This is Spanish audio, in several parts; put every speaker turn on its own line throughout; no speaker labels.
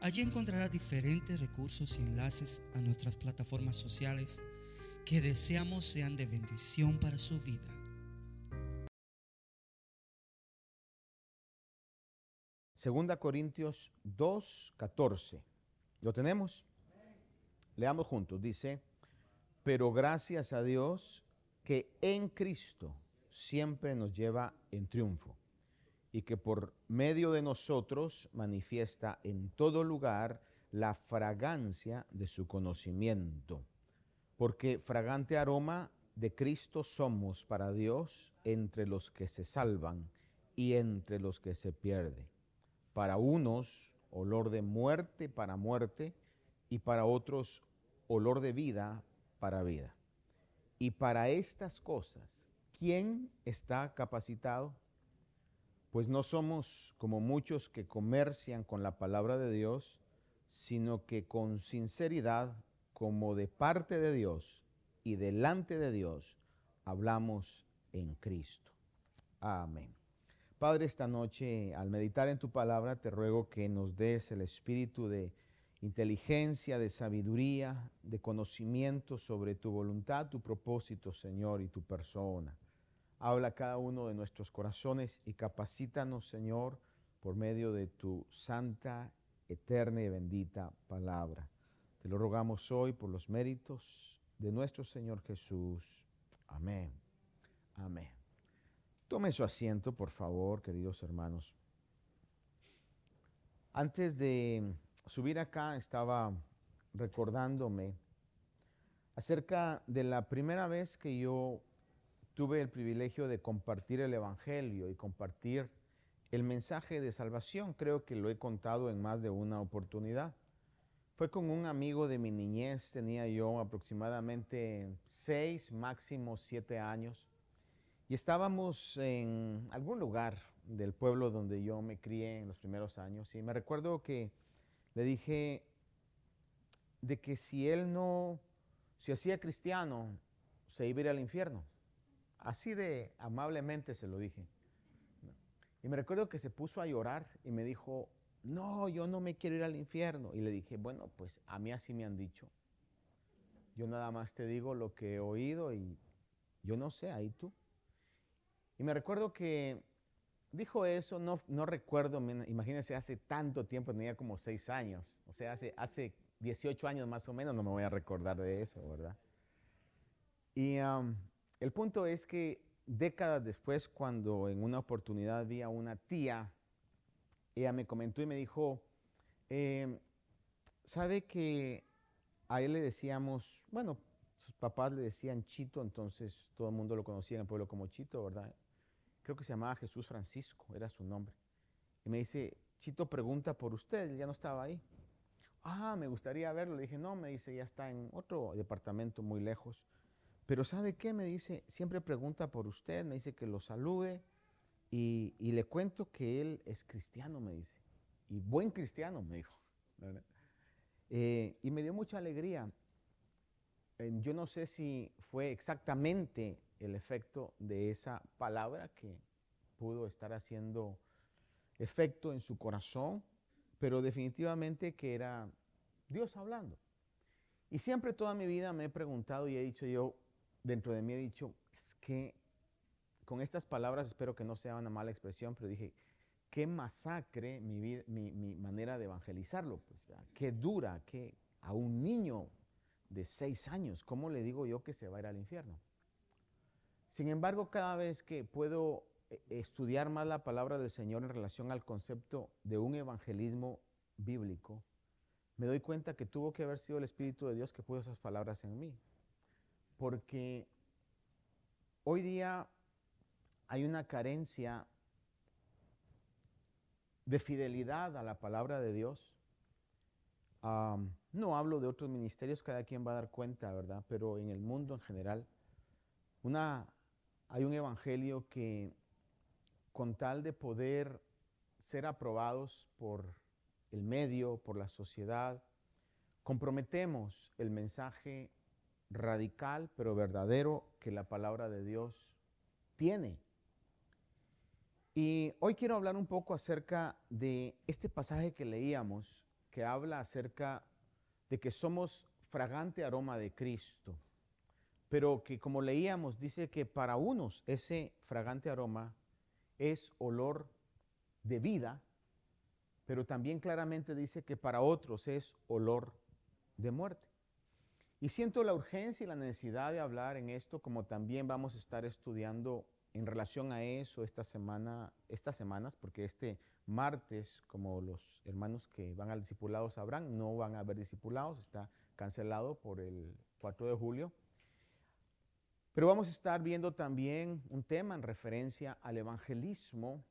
Allí encontrará diferentes recursos y enlaces a nuestras plataformas sociales que deseamos sean de bendición para su vida.
Segunda Corintios 2:14. ¿Lo tenemos? Leamos juntos. Dice, pero gracias a Dios que en Cristo siempre nos lleva en triunfo y que por medio de nosotros manifiesta en todo lugar la fragancia de su conocimiento. Porque fragante aroma de Cristo somos para Dios entre los que se salvan y entre los que se pierden. Para unos, olor de muerte para muerte, y para otros, olor de vida para vida. Y para estas cosas, ¿quién está capacitado? Pues no somos como muchos que comercian con la palabra de Dios, sino que con sinceridad, como de parte de Dios y delante de Dios, hablamos en Cristo. Amén. Padre, esta noche, al meditar en tu palabra, te ruego que nos des el espíritu de inteligencia, de sabiduría, de conocimiento sobre tu voluntad, tu propósito, Señor, y tu persona. Habla cada uno de nuestros corazones y capacítanos, Señor, por medio de tu santa, eterna y bendita palabra. Te lo rogamos hoy por los méritos de nuestro Señor Jesús. Amén. Amén. Tome su asiento, por favor, queridos hermanos. Antes de subir acá, estaba recordándome acerca de la primera vez que yo tuve el privilegio de compartir el Evangelio y compartir el mensaje de salvación. Creo que lo he contado en más de una oportunidad. Fue con un amigo de mi niñez, tenía yo aproximadamente seis, máximo siete años, y estábamos en algún lugar del pueblo donde yo me crié en los primeros años, y me recuerdo que le dije de que si él no se hacía cristiano, se iba a ir al infierno. Así de amablemente se lo dije. Y me recuerdo que se puso a llorar y me dijo, no, yo no me quiero ir al infierno. Y le dije, bueno, pues a mí así me han dicho. Yo nada más te digo lo que he oído y yo no sé, ahí tú. Y me recuerdo que dijo eso, no, no recuerdo, imagínense, hace tanto tiempo, tenía como seis años, o sea, hace, hace 18 años más o menos, no me voy a recordar de eso, ¿verdad? Y el punto es que décadas después, cuando en una oportunidad vi a una tía, ella me comentó y me dijo, em, ¿sabe que a él le decíamos, bueno, sus papás le decían Chito, entonces todo el mundo lo conocía en el pueblo como Chito, ¿verdad? Creo que se llamaba Jesús Francisco, era su nombre. Y me dice, Chito pregunta por usted, ya no estaba ahí. Ah, me gustaría verlo. Le dije, no, me dice, ya está en otro departamento muy lejos. Pero ¿sabe qué? Me dice, siempre pregunta por usted, me dice que lo salude y, le cuento que él es cristiano, me dice. Y buen cristiano, me dijo. Eh, y me dio mucha alegría. yo no sé si fue exactamente el efecto de esa palabra que pudo estar haciendo efecto en su corazón, pero definitivamente que era Dios hablando. Y siempre toda mi vida me he preguntado y he dicho yo, dentro de mí he dicho, es que con estas palabras espero que no sea una mala expresión, pero dije, qué masacre mi, mi, manera de evangelizarlo, pues, qué dura, que a un niño de seis años, ¿cómo le digo yo que se va a ir al infierno? Sin embargo, cada vez que puedo eh, estudiar más la palabra del Señor en relación al concepto de un evangelismo bíblico, me doy cuenta que tuvo que haber sido el Espíritu de Dios que puso esas palabras en mí porque hoy día hay una carencia de fidelidad a la palabra de Dios no hablo de otros ministerios, cada quien va a dar cuenta, ¿verdad? Pero en el mundo en general, hay un evangelio que con tal de poder ser aprobados por el medio, por la sociedad, comprometemos el mensaje radical pero verdadero que la palabra de Dios tiene. Y hoy quiero hablar un poco acerca de este pasaje que leíamos, que habla acerca de que somos fragante aroma de Cristo, pero que como leíamos dice que para unos ese fragante aroma es olor de vida, pero también claramente dice que para otros es olor de muerte. Y siento la urgencia y la necesidad de hablar en esto, como también vamos a estar estudiando en relación a eso esta semana, estas semanas, porque este martes, como los hermanos que van al discipulado sabrán, no van a haber discipulados, está cancelado por el 4 de julio. Pero vamos a estar viendo también un tema en referencia al evangelismo,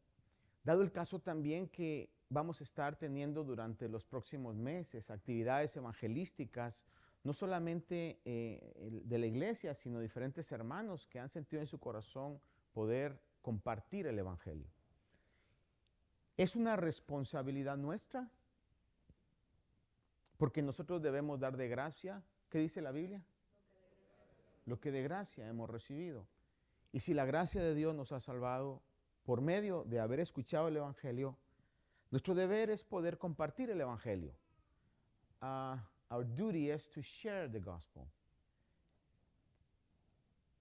dado el caso también que vamos a estar teniendo durante los próximos meses actividades evangelísticas, no solamente eh, de la iglesia, sino diferentes hermanos que han sentido en su corazón poder compartir el Evangelio. Es una responsabilidad nuestra, porque nosotros debemos dar de gracia. ¿Qué dice la Biblia? Lo que de gracia hemos recibido. Y si la gracia de Dios nos ha salvado por medio de haber escuchado el Evangelio, nuestro deber es poder compartir el Evangelio. Uh, our duty is to share the gospel.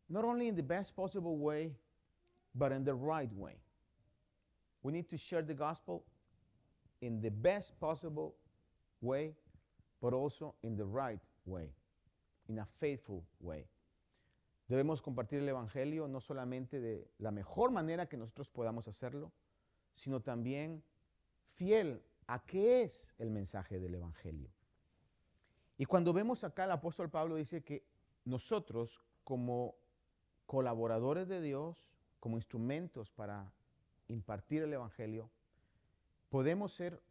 Not only in the best possible way, but in the right way. We need to share the gospel in the best possible way, but also in the right way, in a faithful way. Debemos compartir el Evangelio no solamente de la mejor manera que nosotros podamos hacerlo, sino también fiel a qué es el mensaje del Evangelio. Y cuando vemos acá, el apóstol Pablo dice que nosotros como colaboradores de Dios, como instrumentos para impartir el Evangelio, podemos ser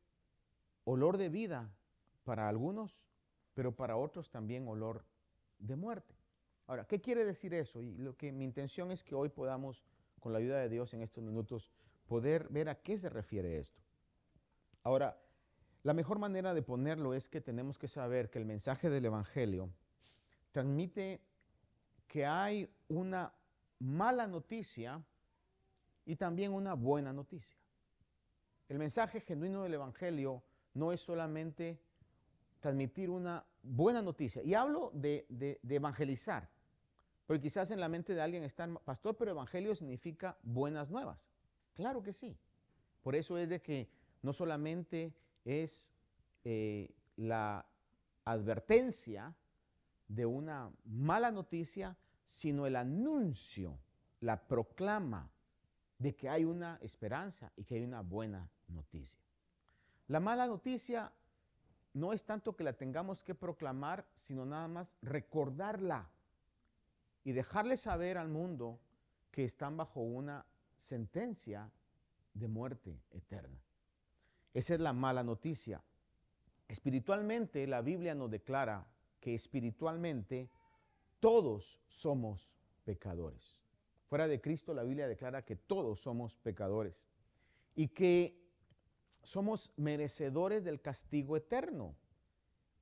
olor de vida para algunos, pero para otros también olor de muerte. Ahora, ¿qué quiere decir eso? Y lo que mi intención es que hoy podamos, con la ayuda de Dios en estos minutos, poder ver a qué se refiere esto. Ahora, la mejor manera de ponerlo es que tenemos que saber que el mensaje del Evangelio transmite que hay una mala noticia y también una buena noticia. El mensaje genuino del Evangelio no es solamente transmitir una buena noticia. Y hablo de, evangelizar, porque quizás en la mente de alguien está, pastor, pero evangelio significa buenas nuevas. Claro que sí. Por eso es de que no solamente es eh, la advertencia de una mala noticia, sino el anuncio, la proclama de que hay una esperanza y que hay una buena noticia. La mala noticia no es tanto que la tengamos que proclamar, sino nada más recordarla y dejarle saber al mundo que están bajo una sentencia de muerte eterna. Esa es la mala noticia. Espiritualmente, la Biblia nos declara que espiritualmente todos somos pecadores. Fuera de Cristo, la Biblia declara que todos somos pecadores y que somos merecedores del castigo eterno.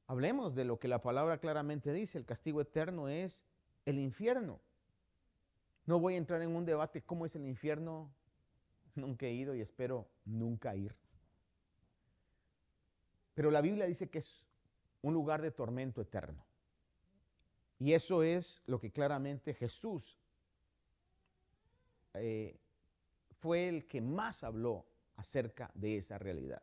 Hablemos de lo que la palabra claramente dice. El castigo eterno es el infierno. No voy a entrar en un debate cómo es el infierno. Nunca he ido y espero nunca ir. Pero la Biblia dice que es un lugar de tormento eterno. Y eso es lo que claramente Jesús eh, fue el que más habló acerca de esa realidad.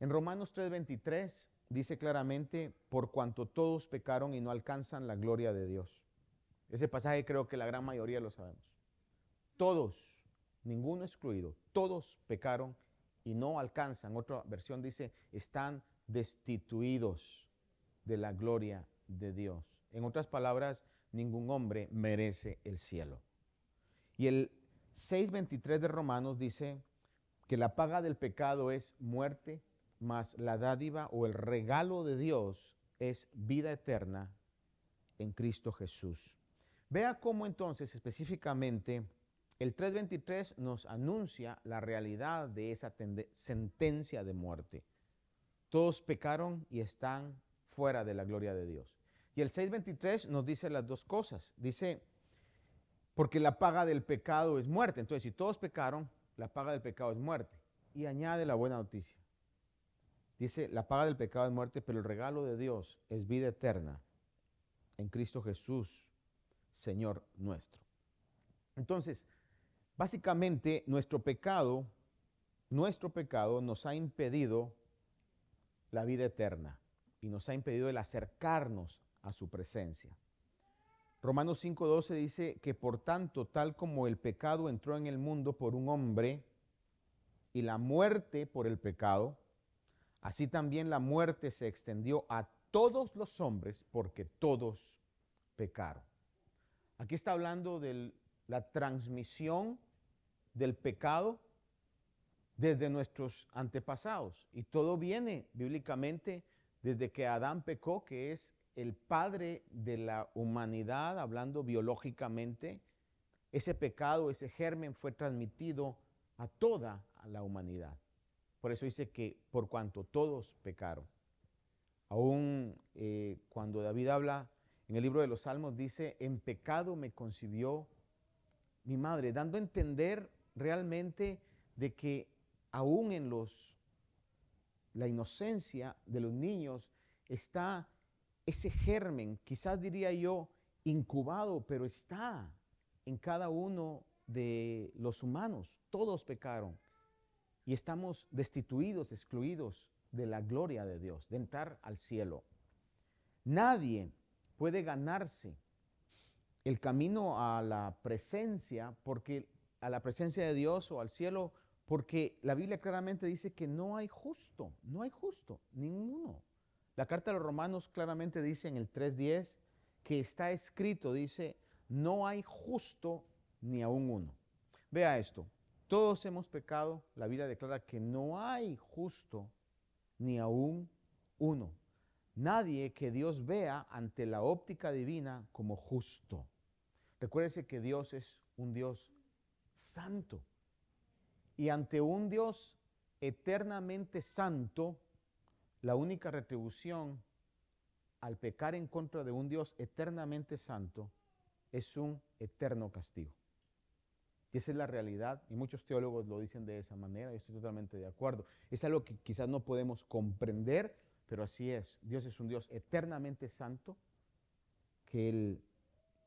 En Romanos 3:23 dice claramente, por cuanto todos pecaron y no alcanzan la gloria de Dios. Ese pasaje creo que la gran mayoría lo sabemos. Todos, ninguno excluido, todos pecaron y no alcanzan. Otra versión dice, están destituidos de la gloria de Dios. En otras palabras, ningún hombre merece el cielo. Y el 6.23 de Romanos dice que la paga del pecado es muerte, mas la dádiva o el regalo de Dios es vida eterna en Cristo Jesús. Vea cómo entonces específicamente el 3.23 nos anuncia la realidad de esa sentencia de muerte. Todos pecaron y están fuera de la gloria de Dios. Y el 6.23 nos dice las dos cosas. Dice, porque la paga del pecado es muerte. Entonces, si todos pecaron, la paga del pecado es muerte. Y añade la buena noticia. Dice, la paga del pecado es muerte, pero el regalo de Dios es vida eterna en Cristo Jesús, Señor nuestro. Entonces, básicamente nuestro pecado, nuestro pecado nos ha impedido la vida eterna y nos ha impedido el acercarnos a su presencia. Romanos 5:12 dice que por tanto, tal como el pecado entró en el mundo por un hombre y la muerte por el pecado, así también la muerte se extendió a todos los hombres porque todos pecaron. Aquí está hablando de la transmisión del pecado desde nuestros antepasados. Y todo viene bíblicamente desde que Adán pecó, que es el padre de la humanidad, hablando biológicamente, ese pecado, ese germen fue transmitido a toda la humanidad. Por eso dice que por cuanto todos pecaron. Aún eh, cuando David habla en el libro de los Salmos, dice, en pecado me concibió mi madre, dando a entender realmente de que aún en los, la inocencia de los niños está ese germen, quizás diría yo, incubado, pero está en cada uno de los humanos. Todos pecaron y estamos destituidos, excluidos de la gloria de Dios, de entrar al cielo. Nadie puede ganarse el camino a la presencia, porque a la presencia de Dios o al cielo, porque la Biblia claramente dice que no hay justo, no hay justo, ninguno. La carta de los romanos claramente dice en el 3.10 que está escrito, dice, no hay justo ni aún uno. Vea esto, todos hemos pecado, la Biblia declara que no hay justo ni aún uno. Nadie que Dios vea ante la óptica divina como justo. Recuérdese que Dios es un Dios santo. Y ante un Dios eternamente santo, la única retribución al pecar en contra de un Dios eternamente santo es un eterno castigo. Y esa es la realidad, y muchos teólogos lo dicen de esa manera, y estoy totalmente de acuerdo. Es algo que quizás no podemos comprender, pero así es. Dios es un Dios eternamente santo, que el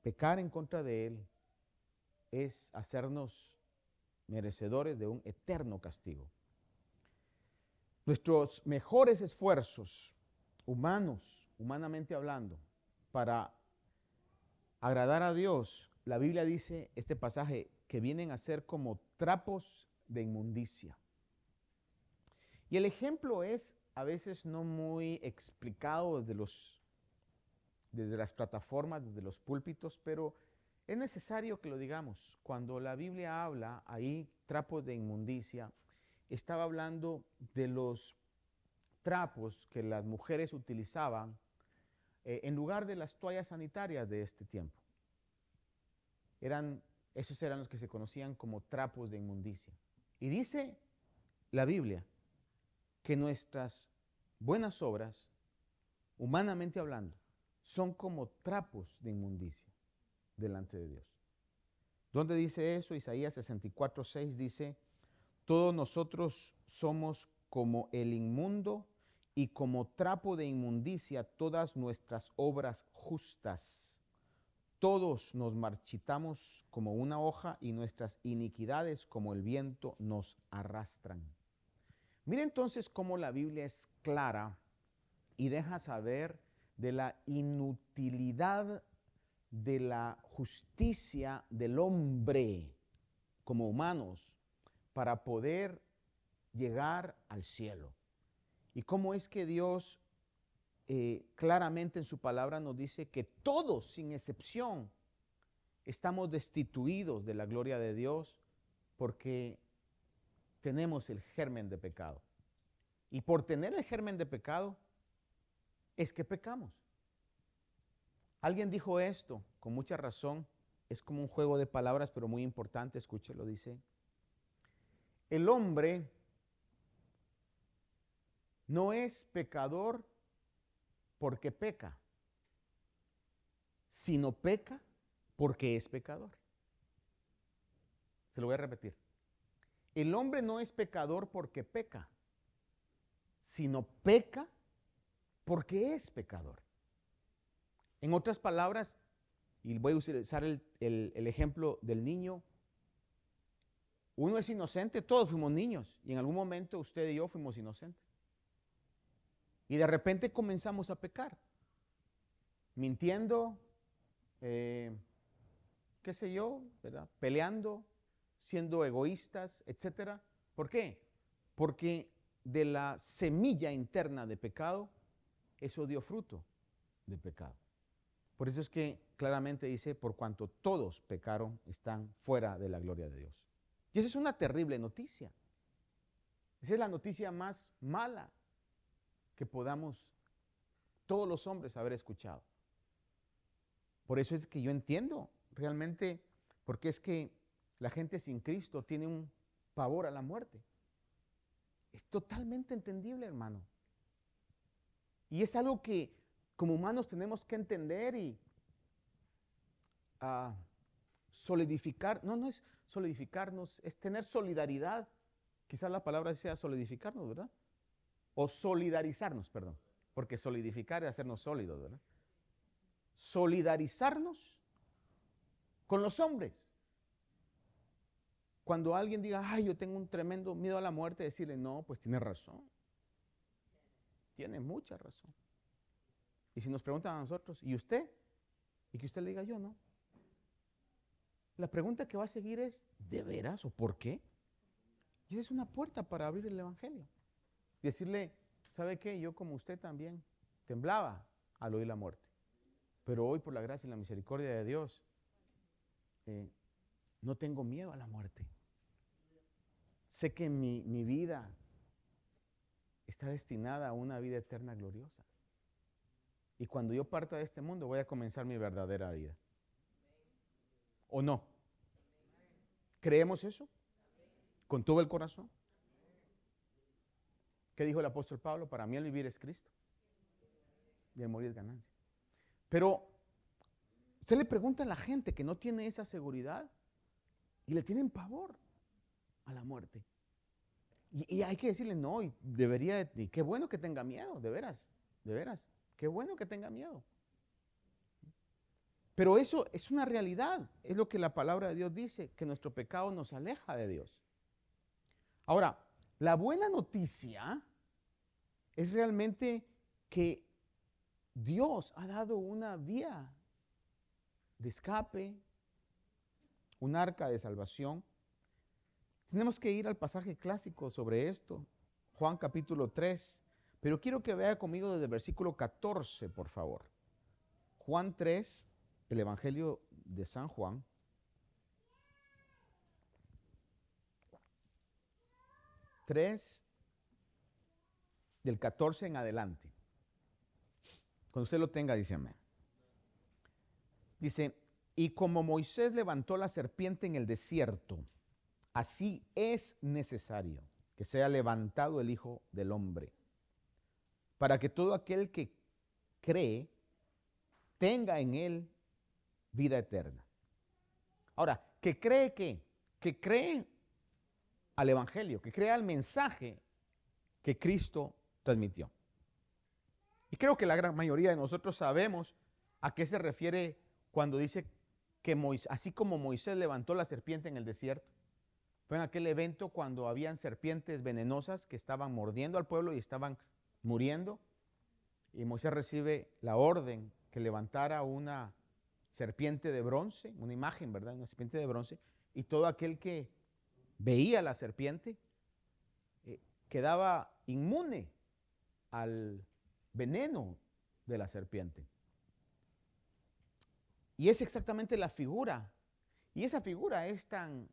pecar en contra de Él es hacernos merecedores de un eterno castigo. Nuestros mejores esfuerzos humanos, humanamente hablando, para agradar a Dios, la Biblia dice, este pasaje, que vienen a ser como trapos de inmundicia. Y el ejemplo es a veces no muy explicado desde, los, desde las plataformas, desde los púlpitos, pero es necesario que lo digamos. Cuando la Biblia habla ahí trapos de inmundicia, estaba hablando de los trapos que las mujeres utilizaban eh, en lugar de las toallas sanitarias de este tiempo. Eran, esos eran los que se conocían como trapos de inmundicia. Y dice la Biblia que nuestras buenas obras, humanamente hablando, son como trapos de inmundicia delante de Dios. ¿Dónde dice eso? Isaías 64, 6 dice, todos nosotros somos como el inmundo y como trapo de inmundicia todas nuestras obras justas. Todos nos marchitamos como una hoja y nuestras iniquidades como el viento nos arrastran. Mira entonces cómo la Biblia es clara y deja saber de la inutilidad de la justicia del hombre como humanos para poder llegar al cielo. ¿Y cómo es que Dios eh, claramente en su palabra nos dice que todos, sin excepción, estamos destituidos de la gloria de Dios porque tenemos el germen de pecado? Y por tener el germen de pecado, es que pecamos. Alguien dijo esto con mucha razón, es como un juego de palabras, pero muy importante, escúchelo, dice, el hombre no es pecador porque peca, sino peca porque es pecador. Se lo voy a repetir. El hombre no es pecador porque peca, sino peca porque es pecador. En otras palabras, y voy a utilizar el, ejemplo del niño, uno es inocente, todos fuimos niños, y en algún momento usted y yo fuimos inocentes. Y de repente comenzamos a pecar, mintiendo, eh, qué sé yo. Peleando, siendo egoístas, etc. ¿Por qué? Porque de la semilla interna de pecado, eso dio fruto de pecado. Por eso es que claramente dice, por cuanto todos pecaron, están fuera de la gloria de Dios. Y esa es una terrible noticia. Esa es la noticia más mala que podamos todos los hombres haber escuchado. Por eso es que yo entiendo realmente, porque es que la gente sin Cristo tiene un pavor a la muerte. Es totalmente entendible, hermano. Y es algo que como humanos tenemos que entender y uh, solidificar. No, no es solidificarnos, es tener solidaridad. Quizás la palabra sea solidificarnos, ¿verdad? O solidarizarnos, perdón. Porque solidificar es hacernos sólidos, ¿verdad? Solidarizarnos con los hombres. Cuando alguien diga, ay, yo tengo un tremendo miedo a la muerte, decirle, no, pues tiene razón. Tiene mucha razón. Y si nos preguntan a nosotros, ¿y usted? Y que usted le diga yo, no. La pregunta que va a seguir es, ¿de veras o por qué? Y esa es una puerta para abrir el Evangelio. decirle, ¿sabe qué? Yo como usted también temblaba al oír la muerte. Pero hoy por la gracia y la misericordia de Dios, eh, no tengo miedo a la muerte. Sé que mi, mi vida está destinada a una vida eterna gloriosa. Y cuando yo parta de este mundo voy a comenzar mi verdadera vida. ¿O no? ¿Creemos eso? ¿Con todo el corazón? ¿Qué dijo el apóstol Pablo? Para mí el vivir es Cristo. Y el morir es ganancia. Pero usted le pregunta a la gente que no tiene esa seguridad y le tienen pavor a la muerte. Y, hay que decirle, no, y debería, y qué bueno que tenga miedo, de veras, de veras, qué bueno que tenga miedo. Pero eso es una realidad, es lo que la palabra de Dios dice, que nuestro pecado nos aleja de Dios. Ahora, la buena noticia es realmente que Dios ha dado una vía de escape, un arca de salvación tenemos que ir al pasaje clásico sobre esto, Juan capítulo 3, pero quiero que vea conmigo desde el versículo 14, por favor. Juan 3, el Evangelio de San Juan. Tres del 14 en adelante. Cuando usted lo tenga, dice amén. Dice, y como Moisés levantó la serpiente en el desierto, Así es necesario que sea levantado el Hijo del Hombre, para que todo aquel que cree tenga en él vida eterna. Ahora, que cree que, que cree al Evangelio, que cree al mensaje que Cristo transmitió. Y creo que la gran mayoría de nosotros sabemos a qué se refiere cuando dice que así como Moisés levantó la serpiente en el desierto, fue en aquel evento cuando habían serpientes venenosas que estaban mordiendo al pueblo y estaban muriendo. Y Moisés recibe la orden que levantara una serpiente de bronce, una imagen, ¿verdad? Una serpiente de bronce. Y todo aquel que veía la serpiente eh, quedaba inmune al veneno de la serpiente. Y es exactamente la figura. Y esa figura es tan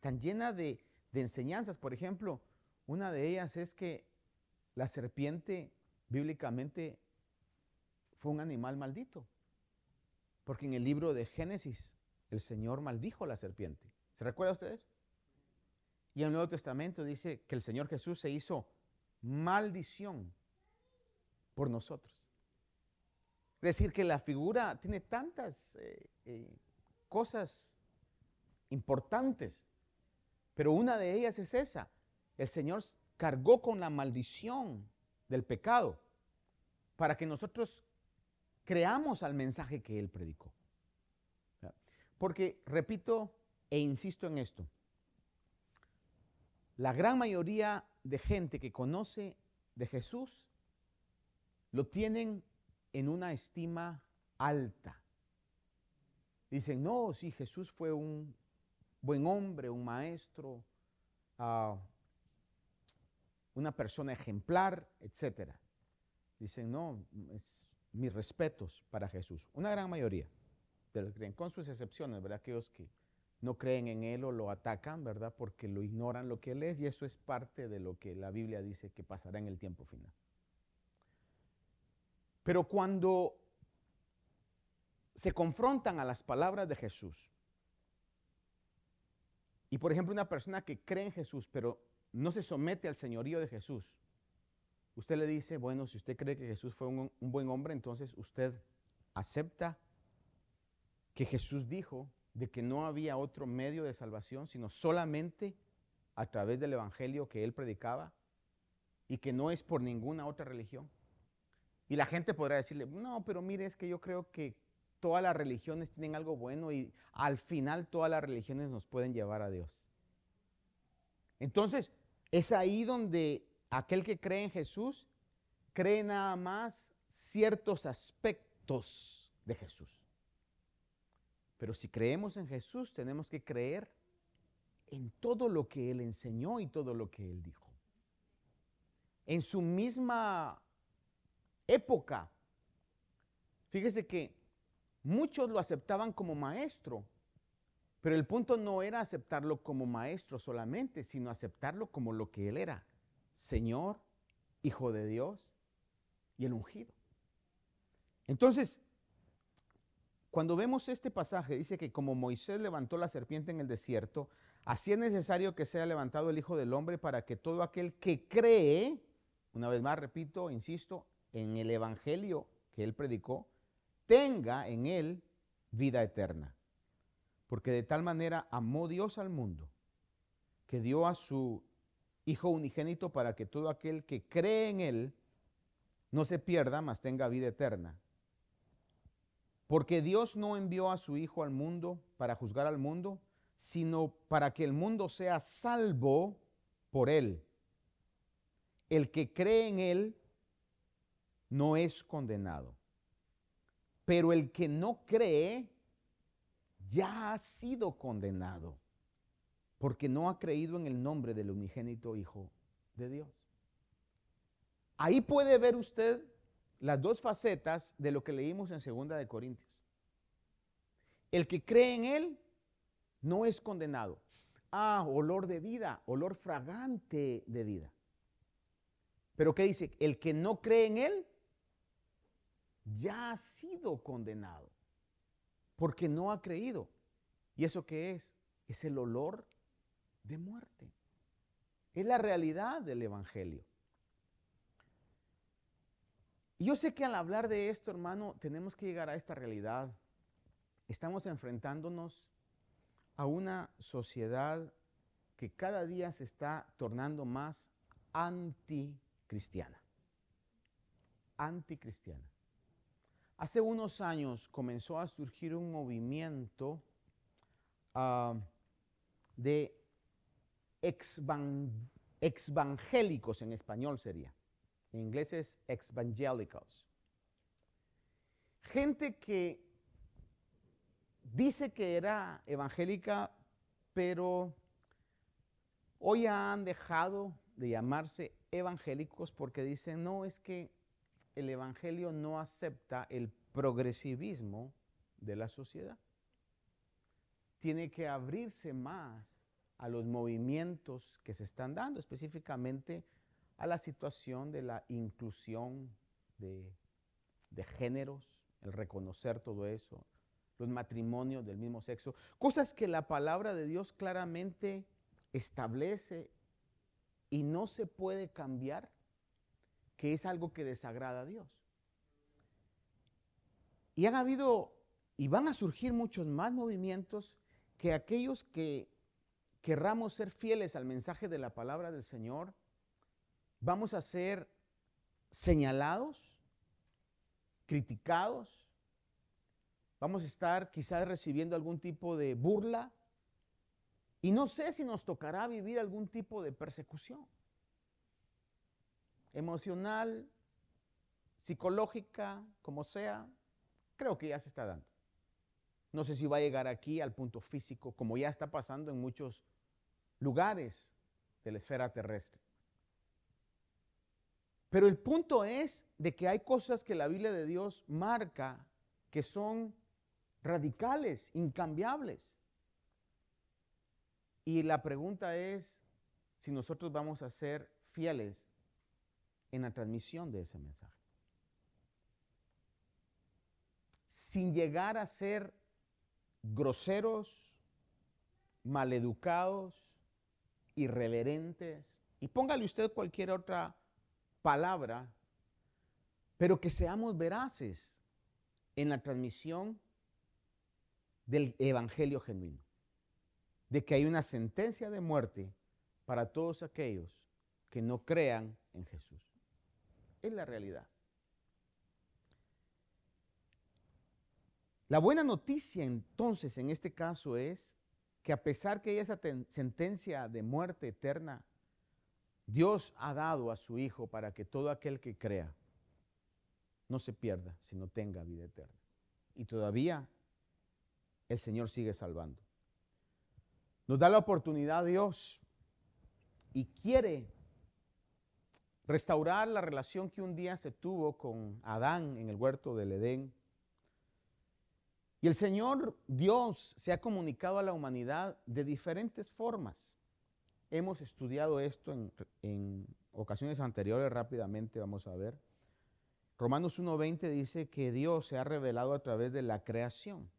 tan, llena de, enseñanzas. Por ejemplo, Una de ellas es que la serpiente bíblicamente fue un animal maldito. Porque en el libro de Génesis el Señor maldijo a la serpiente. ¿Se recuerda ustedes? Y en el Nuevo Testamento dice que el Señor Jesús se hizo maldición por nosotros. Es decir, que la figura tiene tantas eh, eh, cosas importantes, pero una de ellas es esa. El Señor cargó con la maldición del pecado para que nosotros creamos al mensaje que Él predicó. Porque, repito e insisto en esto, la gran mayoría de gente que conoce de Jesús lo tienen en una estima alta. Dicen, no, sí, Jesús fue un buen hombre, un maestro, uh, una persona ejemplar, etc. Dicen, no, es mis respetos para Jesús. Una gran mayoría de los creen, con sus excepciones, ¿verdad? Aquellos que no creen en Él o lo atacan, ¿verdad? Porque lo ignoran lo que Él es y eso es parte de lo que la Biblia dice que pasará en el tiempo final. Pero cuando se confrontan a las palabras de Jesús, y por ejemplo una persona que cree en Jesús, pero no se somete al señorío de Jesús, usted le dice, bueno, si usted cree que Jesús fue un, buen hombre, entonces usted acepta que Jesús dijo de que no había otro medio de salvación, sino solamente a través del Evangelio que él predicaba y que no es por ninguna otra religión. Y la gente podrá decirle, no, pero mire, es que yo creo que todas las religiones tienen algo bueno y al final todas las religiones nos pueden llevar a Dios. Entonces, es ahí donde aquel que cree en Jesús cree nada más ciertos aspectos de Jesús. Pero si creemos en Jesús, tenemos que creer en todo lo que Él enseñó y todo lo que Él dijo. En su misma época. Fíjese que muchos lo aceptaban como maestro, pero el punto no era aceptarlo como maestro solamente, sino aceptarlo como lo que él era, Señor, Hijo de Dios y el ungido. Entonces, cuando vemos este pasaje, dice que como Moisés levantó la serpiente en el desierto, así es necesario que sea levantado el Hijo del Hombre para que todo aquel que cree, una vez más repito, insisto, en el Evangelio que él predicó, tenga en él vida eterna. Porque de tal manera amó Dios al mundo, que dio a su Hijo unigénito para que todo aquel que cree en él no se pierda, mas tenga vida eterna. Porque Dios no envió a su Hijo al mundo para juzgar al mundo, sino para que el mundo sea salvo por él. El que cree en él no es condenado. Pero el que no cree ya ha sido condenado porque no ha creído en el nombre del unigénito Hijo de Dios. Ahí puede ver usted las dos facetas de lo que leímos en Segunda de Corintios. El que cree en Él no es condenado. Ah, olor de vida, olor fragante de vida. Pero ¿qué dice? El que no cree en Él ya ha sido condenado porque no ha creído. ¿Y eso qué es? Es el olor de muerte. Es la realidad del Evangelio. Y yo sé que al hablar de esto, hermano, tenemos que llegar a esta realidad. Estamos enfrentándonos a una sociedad que cada día se está tornando más anticristiana. Anticristiana. Hace unos años comenzó a surgir un movimiento ah, de exvangélicos en español sería. En inglés es exvangelicals. Gente que dice que era evangélica, pero hoy han dejado de llamarse evangélicos porque dicen, no, es que el Evangelio no acepta el progresivismo de la sociedad. Tiene que abrirse más a los movimientos que se están dando, específicamente a la situación de la inclusión de, géneros, el reconocer todo eso, los matrimonios del mismo sexo, cosas que la palabra de Dios claramente establece y no se puede cambiar, que es algo que desagrada a Dios. Y han habido y van a surgir muchos más movimientos que aquellos que querramos ser fieles al mensaje de la palabra del Señor, vamos a ser señalados, criticados, vamos a estar quizás recibiendo algún tipo de burla. Y no sé si nos tocará vivir algún tipo de persecución emocional, psicológica, como sea, creo que ya se está dando. No sé si va a llegar aquí al punto físico, como ya está pasando en muchos lugares de la esfera terrestre. Pero el punto es de que hay cosas que la Biblia de Dios marca que son radicales, incambiables. Y la pregunta es si nosotros vamos a ser fieles en la transmisión de ese mensaje. Sin llegar a ser groseros, maleducados, irreverentes, y póngale usted cualquier otra palabra, pero que seamos veraces en la transmisión del Evangelio genuino, de que hay una sentencia de muerte para todos aquellos que no crean en Jesús. Es la realidad. La buena noticia entonces en este caso es que a pesar que hay esa sentencia de muerte eterna, Dios ha dado a su Hijo para que todo aquel que crea no se pierda, sino tenga vida eterna. Y todavía el Señor sigue salvando. Nos da la oportunidad Dios y quiere restaurar la relación que un día se tuvo con Adán en el huerto del Edén y el Señor Dios se ha comunicado a la humanidad de diferentes formas. Hemos estudiado esto en, ocasiones anteriores, rápidamente vamos a ver. Romanos 1.20 dice que Dios se ha revelado a través de la creación.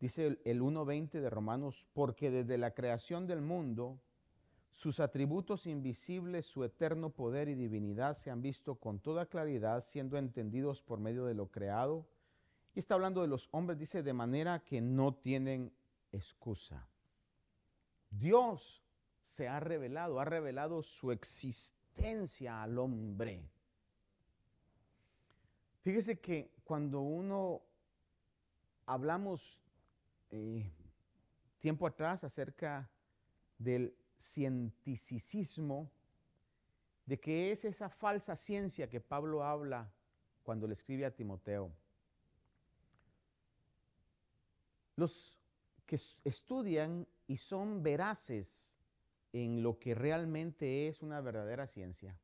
Dice el 1.20 de Romanos, porque desde la creación del mundo, sus atributos invisibles, su eterno poder y divinidad se han visto con toda claridad, siendo entendidos por medio de lo creado y está hablando de los hombres, dice, de manera que no tienen excusa. Dios se ha revelado, ha revelado su existencia al hombre. Fíjese que cuando uno hablamos eh, tiempo atrás acerca del cientificismo, de que es esa falsa ciencia que Pablo habla cuando le escribe a Timoteo. Los que estudian y son veraces en lo que realmente es una verdadera ciencia,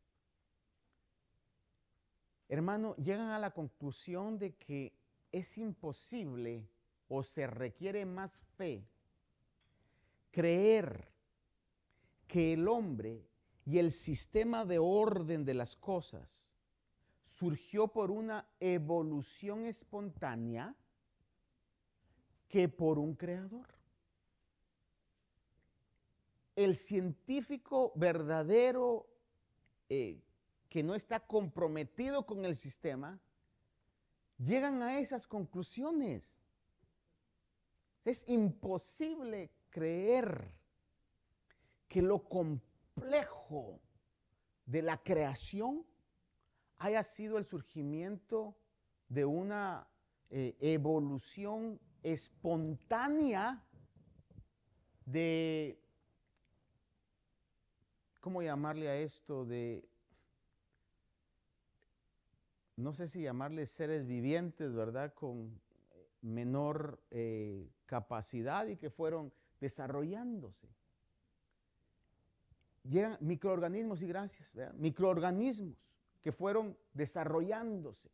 hermano, llegan a la conclusión de que es imposible o se requiere más fe creer que el hombre y el sistema de orden de las cosas surgió por una evolución espontánea que por un creador. El científico verdadero eh, que no está comprometido con el sistema, llegan a esas conclusiones. Es imposible creer que lo complejo de la creación haya sido el surgimiento de una eh, evolución espontánea de, ¿cómo llamarle a esto? De, no sé si llamarle seres vivientes, ¿verdad? Con menor eh, capacidad y que fueron desarrollándose. Llegan microorganismos y gracias, microorganismos que fueron desarrollándose.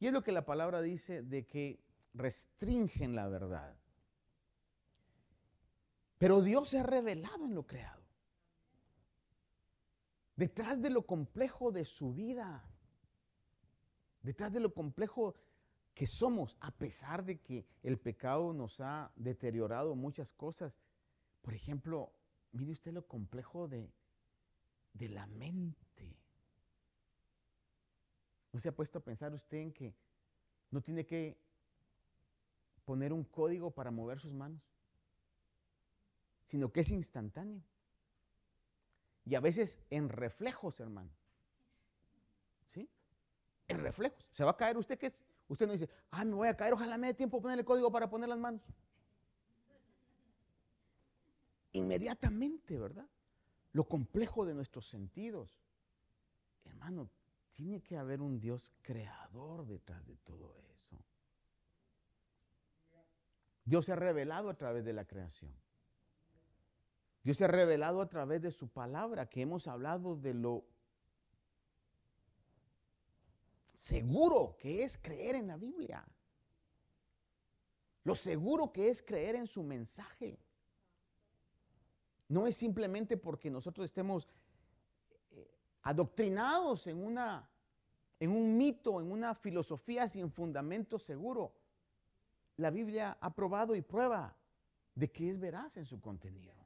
Y es lo que la palabra dice de que restringen la verdad. Pero Dios se ha revelado en lo creado. Detrás de lo complejo de su vida, detrás de lo complejo que somos, a pesar de que el pecado nos ha deteriorado muchas cosas. Por ejemplo, mire usted lo complejo de, de la mente. ¿No se ha puesto a pensar usted en que no tiene que poner un código para mover sus manos? Sino que es instantáneo. Y a veces en reflejos, hermano. ¿Sí? En reflejos. Se va a caer usted que es. Usted no dice, ah, me voy a caer, ojalá me dé tiempo poner el código para poner las manos. Inmediatamente, ¿verdad? Lo complejo de nuestros sentidos. Hermano, tiene que haber un Dios creador detrás de todo eso. Dios se ha revelado a través de la creación. Dios se ha revelado a través de su palabra, que hemos hablado de lo seguro que es creer en la Biblia. Lo seguro que es creer en su mensaje. No es simplemente porque nosotros estemos eh, adoctrinados en, una, en un mito, en una filosofía sin fundamento seguro. La Biblia ha probado y prueba de que es veraz en su contenido.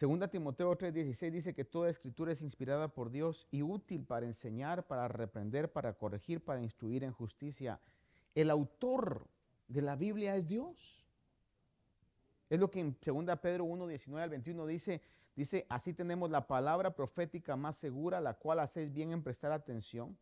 Segunda Timoteo 3:16 dice que toda escritura es inspirada por Dios y útil para enseñar, para reprender, para corregir, para instruir en justicia. El autor de la Biblia es Dios. Es lo que en 2 Pedro 1, 19 al 21 dice, dice, así tenemos la palabra profética más segura, la cual hacéis bien en prestar atención.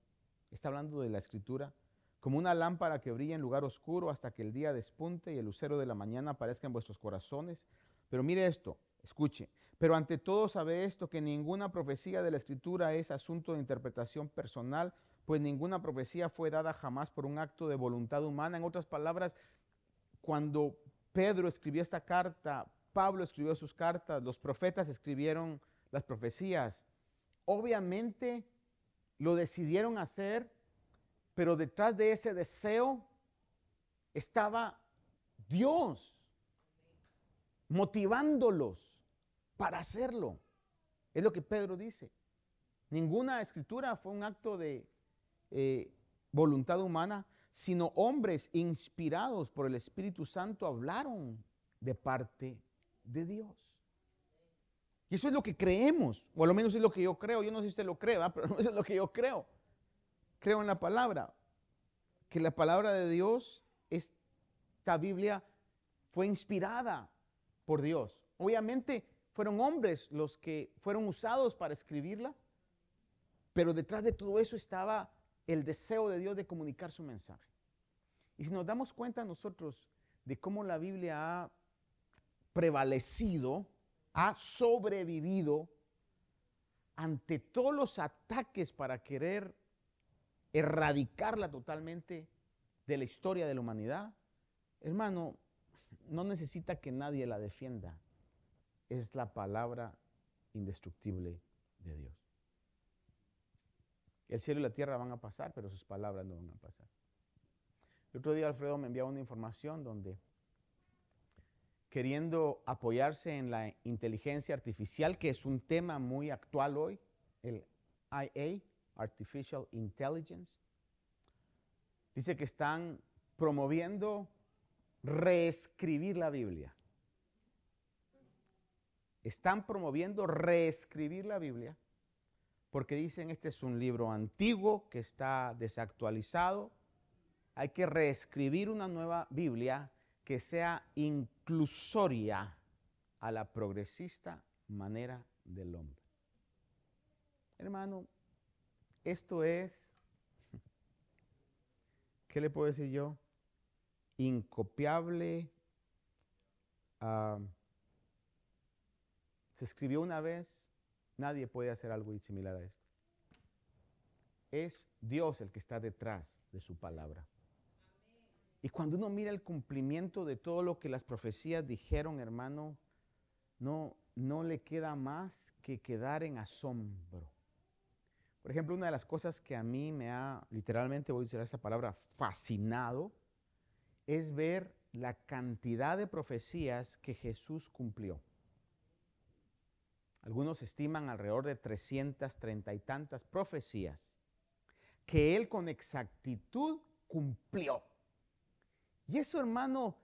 Está hablando de la escritura. Como una lámpara que brilla en lugar oscuro hasta que el día despunte y el lucero de la mañana aparezca en vuestros corazones. Pero mire esto, escuche. Pero ante todo sabe esto, que ninguna profecía de la escritura es asunto de interpretación personal, pues ninguna profecía fue dada jamás por un acto de voluntad humana. En otras palabras, cuando Pedro escribió esta carta, Pablo escribió sus cartas, los profetas escribieron las profecías. Obviamente lo decidieron hacer, pero detrás de ese deseo estaba Dios motivándolos para hacerlo. Es lo que Pedro dice. Ninguna escritura fue un acto de eh, voluntad humana, sino hombres inspirados por el Espíritu Santo hablaron de parte de Dios. Y eso es lo que creemos, o al menos es lo que yo creo. Yo no sé si usted lo cree, pero eso es lo que yo creo. Creo en la palabra, que la palabra de Dios, esta Biblia, fue inspirada por Dios. Obviamente fueron hombres los que fueron usados para escribirla, pero detrás de todo eso estaba el deseo de Dios de comunicar su mensaje. Y si nos damos cuenta nosotros de cómo la Biblia ha prevalecido, ha sobrevivido ante todos los ataques para querer erradicarla totalmente de la historia de la humanidad, hermano, no necesita que nadie la defienda. Es la palabra indestructible de Dios. El cielo y la tierra van a pasar, pero sus palabras no van a pasar. El otro día Alfredo me envió una información donde, queriendo apoyarse en la inteligencia artificial, que es un tema muy actual hoy, el IA, Artificial Intelligence, dice que están promoviendo reescribir la Biblia. Están promoviendo reescribir la Biblia porque dicen este es un libro antiguo que está desactualizado. Hay que reescribir una nueva Biblia que sea inclusoria a la progresista manera del hombre. Hermano, esto es, ¿qué le puedo decir yo? Incopiable. Ah, se escribió una vez, Nadie puede hacer algo similar a esto. Es Dios el que está detrás de su palabra. Y cuando uno mira el cumplimiento de todo lo que las profecías dijeron, hermano, no, no le queda más que quedar en asombro. Por ejemplo, una de las cosas que a mí me ha, literalmente voy a decir esa palabra, fascinado, es ver la cantidad de profecías que Jesús cumplió. Algunos estiman alrededor de 330 y tantas profecías que él con exactitud cumplió. Y eso, hermano,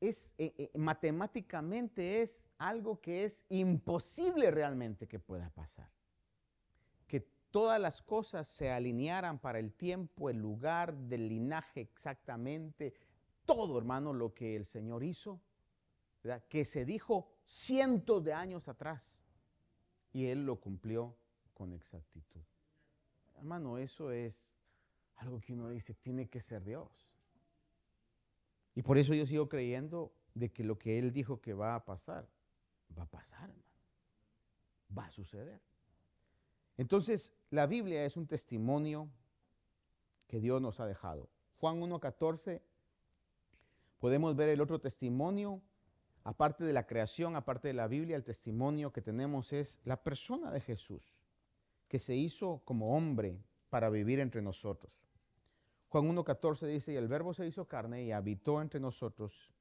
es eh, eh, matemáticamente es algo que es imposible realmente que pueda pasar. Que todas las cosas se alinearan para el tiempo, el lugar, del linaje exactamente, todo, hermano, lo que el Señor hizo, que se dijo cientos de años atrás y Él lo cumplió con exactitud. Hermano, eso es algo que uno dice, tiene que ser Dios. Y por eso yo sigo creyendo de que lo que Él dijo que va a pasar, va a pasar, hermano. Va a suceder. Entonces, la Biblia es un testimonio que Dios nos ha dejado. Juan 1.14, podemos ver el otro testimonio, aparte de la creación, aparte de la Biblia, el testimonio que tenemos es la persona de Jesús, que se hizo como hombre para vivir entre nosotros. Juan 1.14 dice, y el verbo se hizo carne y habitó entre nosotros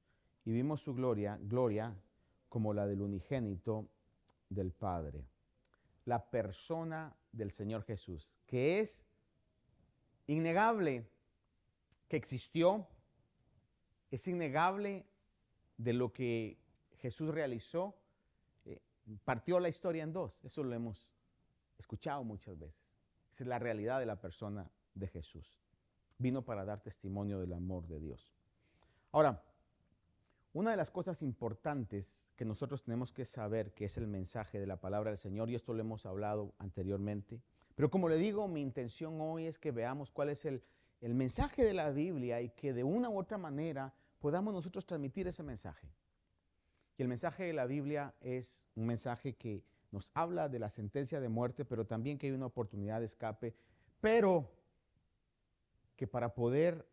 y vimos su gloria, gloria como la del unigénito del Padre. La persona del Señor Jesús, que es innegable que existió, es innegable de lo que Jesús realizó, eh, partió la historia en dos, eso lo hemos escuchado muchas veces. Esa es la realidad de la persona de Jesús vino para dar testimonio del amor de Dios. Ahora, una de las cosas importantes que nosotros tenemos que saber, que es el mensaje de la palabra del Señor, y esto lo hemos hablado anteriormente, pero como le digo, mi intención hoy es que veamos cuál es el, el mensaje de la Biblia y que de una u otra manera podamos nosotros transmitir ese mensaje. Y el mensaje de la Biblia es un mensaje que nos habla de la sentencia de muerte, pero también que hay una oportunidad de escape, pero que para poder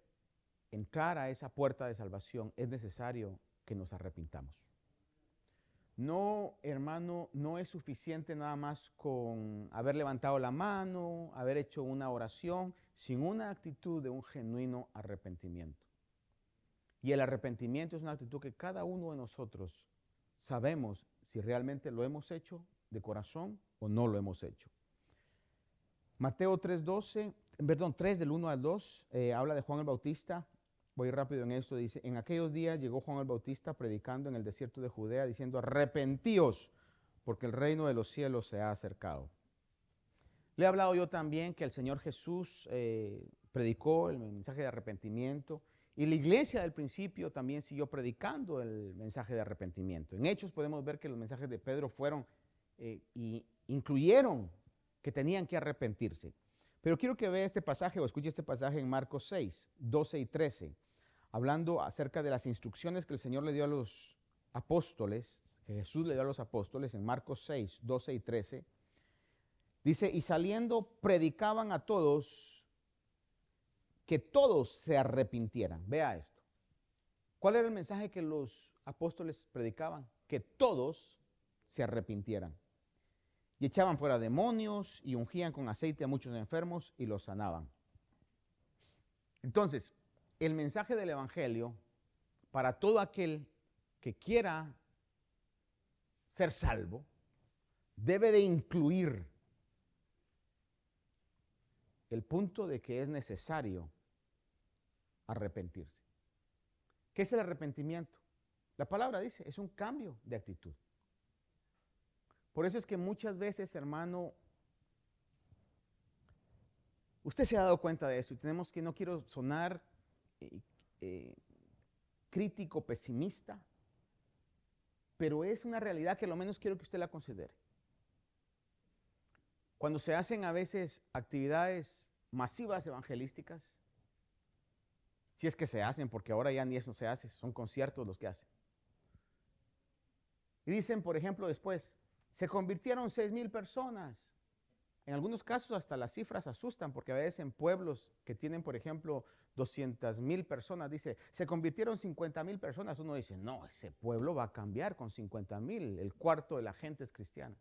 entrar a esa puerta de salvación es necesario que nos arrepintamos. No, hermano, no es suficiente nada más con haber levantado la mano, haber hecho una oración, sin una actitud de un genuino arrepentimiento. Y el arrepentimiento es una actitud que cada uno de nosotros sabemos si realmente lo hemos hecho de corazón o no lo hemos hecho. Mateo 3:12 perdón, 3 del 1 al 2, eh, habla de Juan el Bautista. Voy rápido en esto. Dice, en aquellos días llegó Juan el Bautista predicando en el desierto de Judea, diciendo, arrepentíos, porque el reino de los cielos se ha acercado. Le he hablado yo también que el Señor Jesús eh, predicó el mensaje de arrepentimiento y la iglesia del principio también siguió predicando el mensaje de arrepentimiento. En Hechos podemos ver que los mensajes de Pedro fueron eh, y incluyeron que tenían que arrepentirse. Pero quiero que vea este pasaje o escuche este pasaje en Marcos 6, 12 y 13, hablando acerca de las instrucciones que el Señor le dio a los apóstoles, que Jesús le dio a los apóstoles en Marcos 6, 12 y 13. Dice, y saliendo predicaban a todos que todos se arrepintieran. Vea esto. ¿Cuál era el mensaje que los apóstoles predicaban? Que todos se arrepintieran y echaban fuera demonios y ungían con aceite a muchos enfermos y los sanaban. Entonces, el mensaje del Evangelio para todo aquel que quiera ser salvo debe de incluir el punto de que es necesario arrepentirse. ¿Qué es el arrepentimiento? La palabra dice, es un cambio de actitud. Por eso es que muchas veces, hermano, usted se ha dado cuenta de eso y tenemos que, no quiero sonar eh, eh, crítico, pesimista, pero es una realidad que lo menos quiero que usted la considere. Cuando se hacen a veces actividades masivas evangelísticas, si es que se hacen, porque ahora ya ni eso se hace, son conciertos los que hacen. Y dicen, por ejemplo, después, se convirtieron seis mil personas. En algunos casos hasta las cifras asustan porque a veces en pueblos que tienen, por ejemplo, 200 mil personas, dice, se convirtieron 50 mil personas. Uno dice, no, ese pueblo va a cambiar con 50 mil. El cuarto de la gente es cristiana.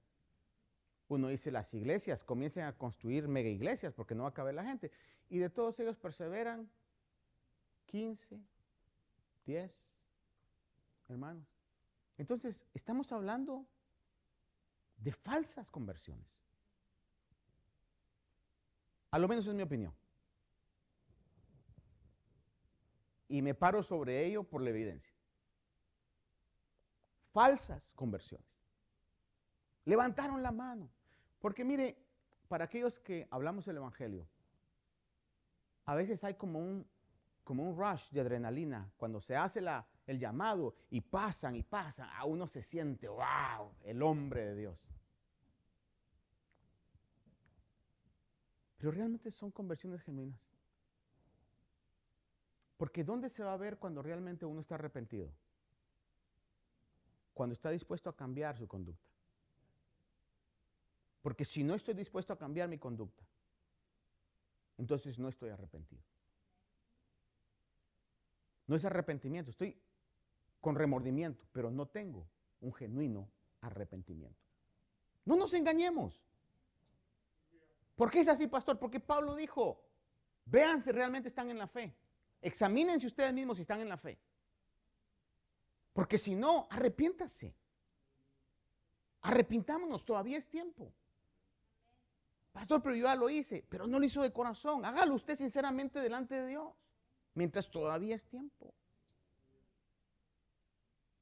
Uno dice, las iglesias comiencen a construir mega iglesias porque no va a caber la gente. Y de todos ellos perseveran 15, 10 hermanos. Entonces, estamos hablando de falsas conversiones. A lo menos es mi opinión. Y me paro sobre ello por la evidencia. Falsas conversiones. Levantaron la mano. Porque mire, para aquellos que hablamos el Evangelio, a veces hay como un, como un rush de adrenalina. Cuando se hace el llamado y pasan y pasan, a uno se siente, wow, el hombre de Dios. Pero realmente son conversiones genuinas. Porque ¿dónde se va a ver cuando realmente uno está arrepentido? Cuando está dispuesto a cambiar su conducta. Porque si no estoy dispuesto a cambiar mi conducta, entonces no estoy arrepentido. No es arrepentimiento, estoy con remordimiento, pero no tengo un genuino arrepentimiento. No nos engañemos. ¿Por qué es así, pastor? Porque Pablo dijo, vean si realmente están en la fe. Examínense ustedes mismos si están en la fe. Porque si no, arrepiéntase. Arrepintámonos, todavía es tiempo. Pastor, pero yo ya lo hice, pero no lo hizo de corazón. Hágalo usted sinceramente delante de Dios, mientras todavía es tiempo.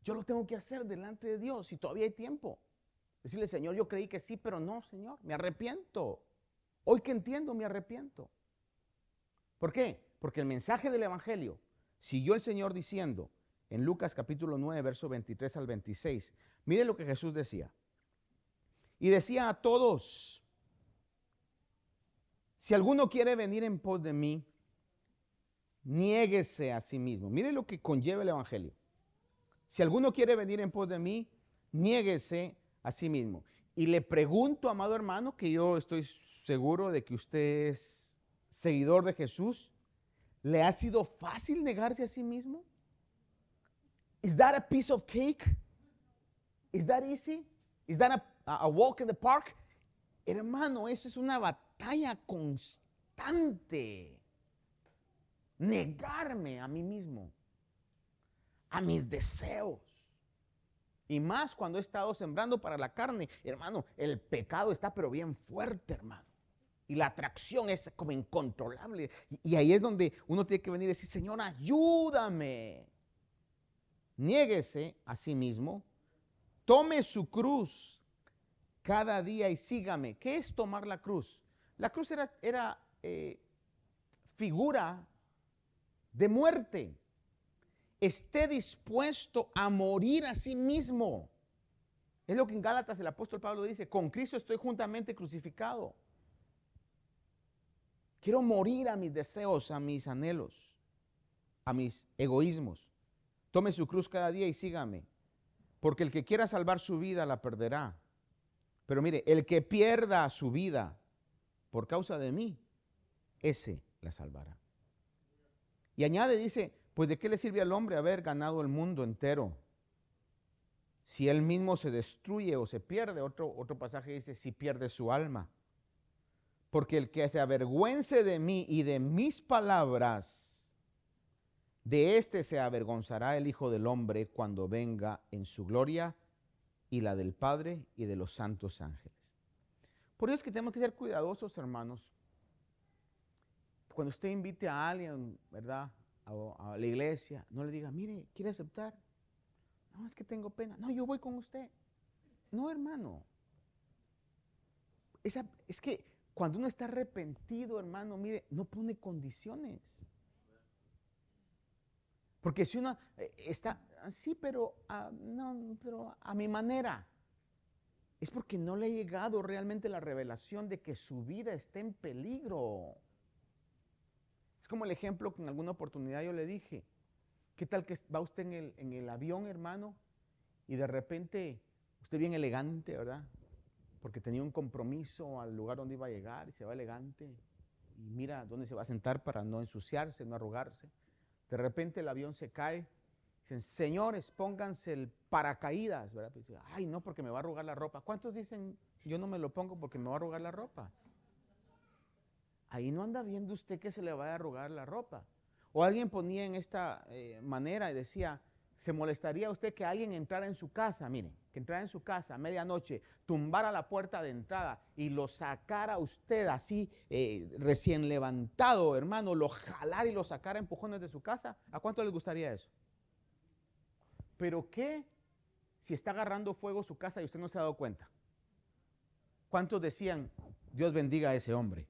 Yo lo tengo que hacer delante de Dios y todavía hay tiempo. Decirle, Señor, yo creí que sí, pero no, Señor, me arrepiento. Hoy que entiendo, me arrepiento. ¿Por qué? Porque el mensaje del Evangelio siguió el Señor diciendo en Lucas capítulo 9, verso 23 al 26. Mire lo que Jesús decía. Y decía a todos, si alguno quiere venir en pos de mí, niéguese a sí mismo. Mire lo que conlleva el Evangelio. Si alguno quiere venir en pos de mí, niéguese a sí mismo. Y le pregunto, amado hermano, que yo estoy seguro de que usted es seguidor de Jesús, ¿le ha sido fácil negarse a sí mismo? ¿Is that a piece of cake? ¿Is that easy? ¿Is that a, walk in the park? Hermano, esto es una batalla batalla constante. Negarme a mí mismo, a mis deseos. Y más cuando he estado sembrando para la carne. Hermano, el pecado está pero bien fuerte, hermano. Y la atracción es como incontrolable. Y, ahí es donde uno tiene que venir y decir, Señor, ayúdame. Niéguese a sí mismo. Tome su cruz cada día y sígame. ¿Qué es tomar la cruz? La cruz era, eh, figura de muerte. Esté dispuesto a morir a sí mismo. Es lo que en Gálatas el apóstol Pablo dice, con Cristo estoy juntamente crucificado. Quiero morir a mis deseos, a mis anhelos, a mis egoísmos. Tome su cruz cada día y sígame. Porque el que quiera salvar su vida la perderá. Pero mire, el que pierda su vida por causa de mí, ese la salvará. Y añade, dice, pues de qué le sirve al hombre haber ganado el mundo entero si él mismo se destruye o se pierde. Otro, otro pasaje dice, si pierde su alma. Porque el que se avergüence de mí y de mis palabras, de éste se avergonzará el Hijo del Hombre cuando venga en su gloria y la del Padre y de los santos ángeles. Por eso es que tenemos que ser cuidadosos, hermanos. Cuando usted invite a alguien, ¿verdad? A, la iglesia, no le diga, mire, ¿quiere aceptar? No, es que tengo pena. No, yo voy con usted. No, hermano. es que cuando uno está arrepentido, hermano, mire, no pone condiciones. Porque si uno eh, está, sí, pero, no, pero a mi manera es porque no le ha llegado realmente la revelación de que su vida está en peligro. Es como el ejemplo que en alguna oportunidad yo le dije. ¿Qué tal que va usted en el, avión, hermano? Y de repente, usted bien elegante, ¿verdad? Porque tenía un compromiso al lugar donde iba a llegar y se va elegante. Y mira dónde se va a sentar para no ensuciarse, no arrugarse. De repente el avión se cae Dicen, señores, pónganse el paracaídas, ¿verdad? Pues, Ay, no, porque me va a arrugar la ropa. ¿Cuántos dicen, yo no me lo pongo porque me va a arrugar la ropa? Ahí no anda viendo usted que se le va a arrugar la ropa. O alguien ponía en esta eh, manera y decía, ¿se molestaría usted que alguien entrara en su casa? Miren, que entrara en su casa a medianoche, tumbara la puerta de entrada y lo sacara usted así eh, recién levantado, hermano, lo jalara y lo sacara empujones de su casa. ¿A cuánto les gustaría eso? Pero ¿qué si está agarrando fuego su casa y usted no se ha dado cuenta? ¿Cuántos decían, Dios bendiga a ese hombre?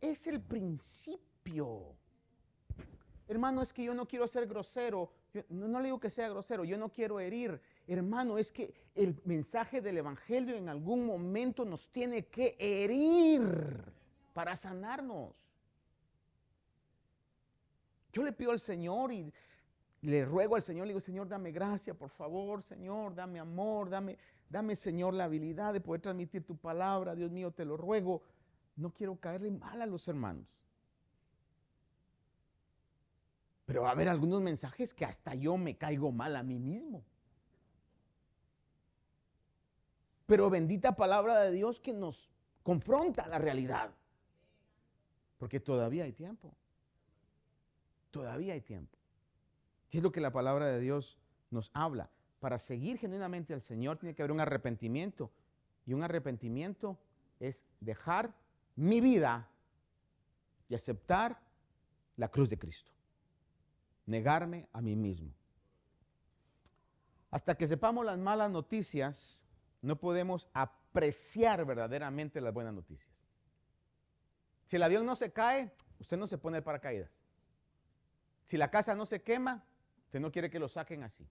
Es el principio. Hermano, es que yo no quiero ser grosero. no, le digo que sea grosero, yo no quiero herir. Hermano, es que el mensaje del Evangelio en algún momento nos tiene que herir para sanarnos. Yo le pido al Señor y le ruego al Señor, le digo, Señor, dame gracia, por favor, Señor, dame amor, dame, dame, Señor, la habilidad de poder transmitir tu palabra, Dios mío, te lo ruego. No quiero caerle mal a los hermanos. Pero va a haber algunos mensajes que hasta yo me caigo mal a mí mismo. Pero bendita palabra de Dios que nos confronta la realidad. Porque todavía hay tiempo. Todavía hay tiempo. Y es lo que la palabra de Dios nos habla. Para seguir genuinamente al Señor tiene que haber un arrepentimiento. Y un arrepentimiento es dejar mi vida y aceptar la cruz de Cristo. Negarme a mí mismo. Hasta que sepamos las malas noticias, no podemos apreciar verdaderamente las buenas noticias. Si el avión no se cae, usted no se pone el paracaídas. Si la casa no se quema, usted no quiere que lo saquen así.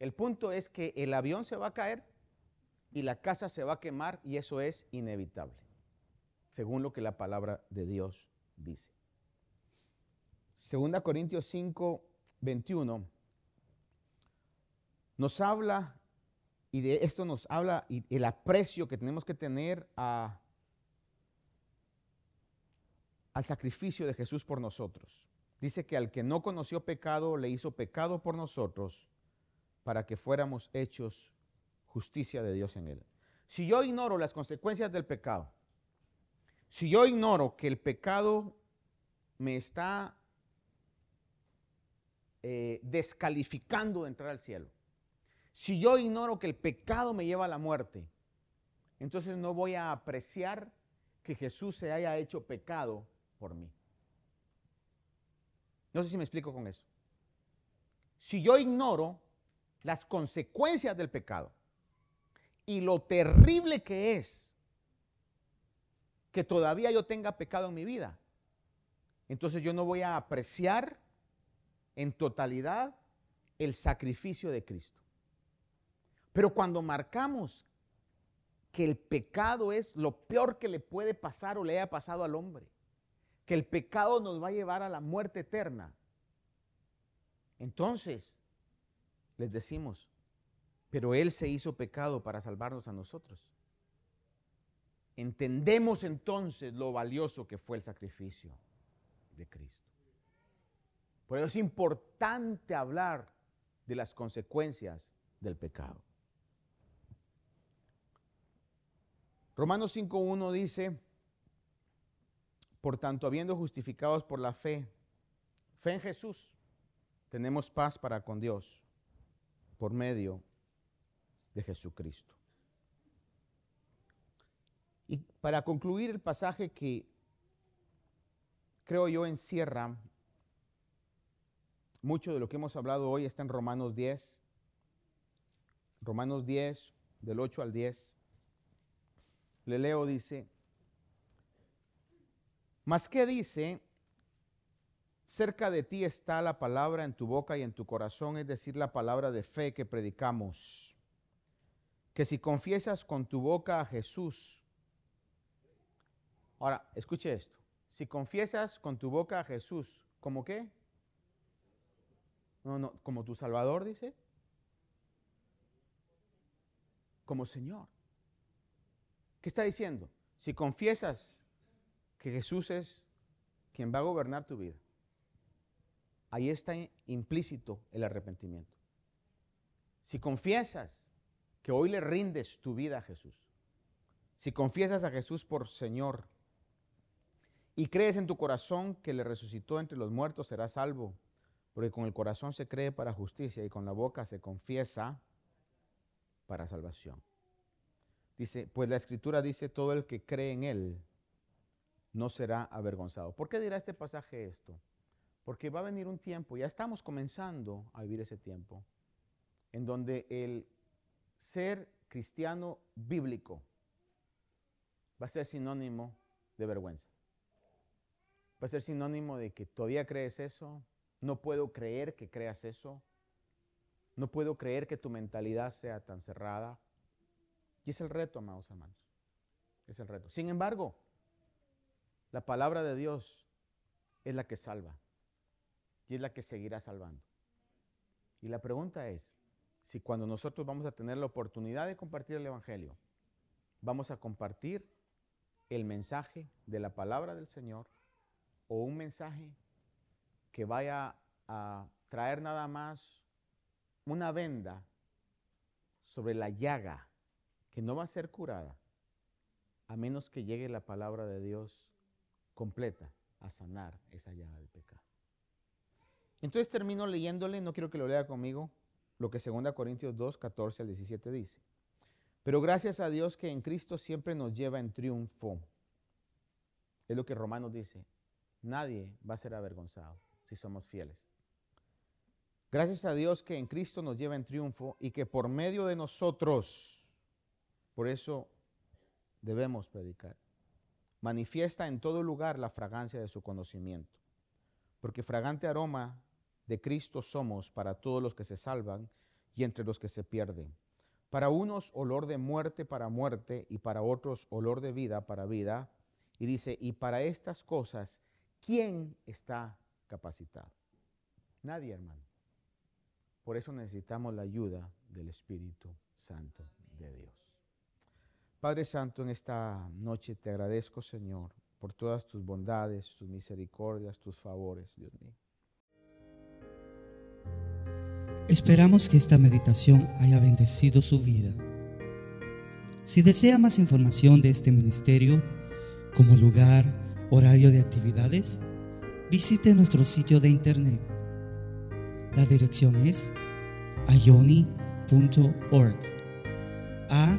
El punto es que el avión se va a caer y la casa se va a quemar y eso es inevitable, según lo que la palabra de Dios dice. Segunda Corintios 5, 21 nos habla, y de esto nos habla y el aprecio que tenemos que tener al sacrificio de Jesús por nosotros. Dice que al que no conoció pecado, le hizo pecado por nosotros para que fuéramos hechos justicia de Dios en él. Si yo ignoro las consecuencias del pecado, si yo ignoro que el pecado me está eh, descalificando de entrar al cielo, si yo ignoro que el pecado me lleva a la muerte, entonces no voy a apreciar que Jesús se haya hecho pecado por mí. No sé si me explico con eso. Si yo ignoro las consecuencias del pecado y lo terrible que es que todavía yo tenga pecado en mi vida, entonces yo no voy a apreciar en totalidad el sacrificio de Cristo. Pero cuando marcamos que el pecado es lo peor que le puede pasar o le haya pasado al hombre, que el pecado nos va a llevar a la muerte eterna, entonces les decimos, pero Él se hizo pecado para salvarnos a nosotros. Entendemos entonces lo valioso que fue el sacrificio de Cristo. Por eso es importante hablar de las consecuencias del pecado. Romanos 5.1 dice, por tanto, habiendo justificados por la fe, fe en Jesús, tenemos paz para con Dios por medio de Jesucristo. Y para concluir el pasaje que creo yo encierra mucho de lo que hemos hablado hoy está en Romanos 10. Romanos 10, del 8 al 10. Le leo, dice, ¿mas qué dice? Cerca de ti está la palabra en tu boca y en tu corazón, es decir, la palabra de fe que predicamos. Que si confiesas con tu boca a Jesús, ahora, escuche esto, si confiesas con tu boca a Jesús, ¿cómo qué? No, no, como tu Salvador, dice. Como Señor. ¿Qué está diciendo? Si confiesas que Jesús es quien va a gobernar tu vida, ahí está implícito el arrepentimiento. Si confiesas que hoy le rindes tu vida a Jesús, si confiesas a Jesús por Señor y crees en tu corazón que le resucitó entre los muertos, serás salvo. Porque con el corazón se cree para justicia y con la boca se confiesa para salvación. Dice, pues la escritura dice, todo el que cree en él no será avergonzado. ¿Por qué dirá este pasaje esto? Porque va a venir un tiempo, ya estamos comenzando a vivir ese tiempo, en donde el ser cristiano bíblico va a ser sinónimo de vergüenza. Va a ser sinónimo de que todavía crees eso, no puedo creer que creas eso, no puedo creer que tu mentalidad sea tan cerrada. Y es el reto, amados hermanos. Es el reto. Sin embargo, la palabra de Dios es la que salva y es la que seguirá salvando. Y la pregunta es, si cuando nosotros vamos a tener la oportunidad de compartir el Evangelio, vamos a compartir el mensaje de la palabra del Señor o un mensaje que vaya a traer nada más una venda sobre la llaga que no va a ser curada a menos que llegue la palabra de Dios completa a sanar esa llaga del pecado. Entonces termino leyéndole, no quiero que lo lea conmigo, lo que 2 Corintios 2, 14 al 17 dice. Pero gracias a Dios que en Cristo siempre nos lleva en triunfo. Es lo que Romanos dice. Nadie va a ser avergonzado si somos fieles. Gracias a Dios que en Cristo nos lleva en triunfo y que por medio de nosotros, por eso debemos predicar, manifiesta en todo lugar la fragancia de su conocimiento. Porque fragante aroma de Cristo somos para todos los que se salvan y entre los que se pierden. Para unos olor de muerte para muerte y para otros olor de vida para vida. Y dice, y para estas cosas, ¿quién está capacitado? Nadie, hermano. Por eso necesitamos la ayuda del Espíritu Santo de Dios. Padre Santo, en esta noche te agradezco, Señor, por todas tus bondades, tus misericordias, tus favores, Dios mío.
Esperamos que esta meditación haya bendecido su vida. Si desea más información de este ministerio, como lugar, horario de actividades, visite nuestro sitio de internet. La dirección es ayoni.org. A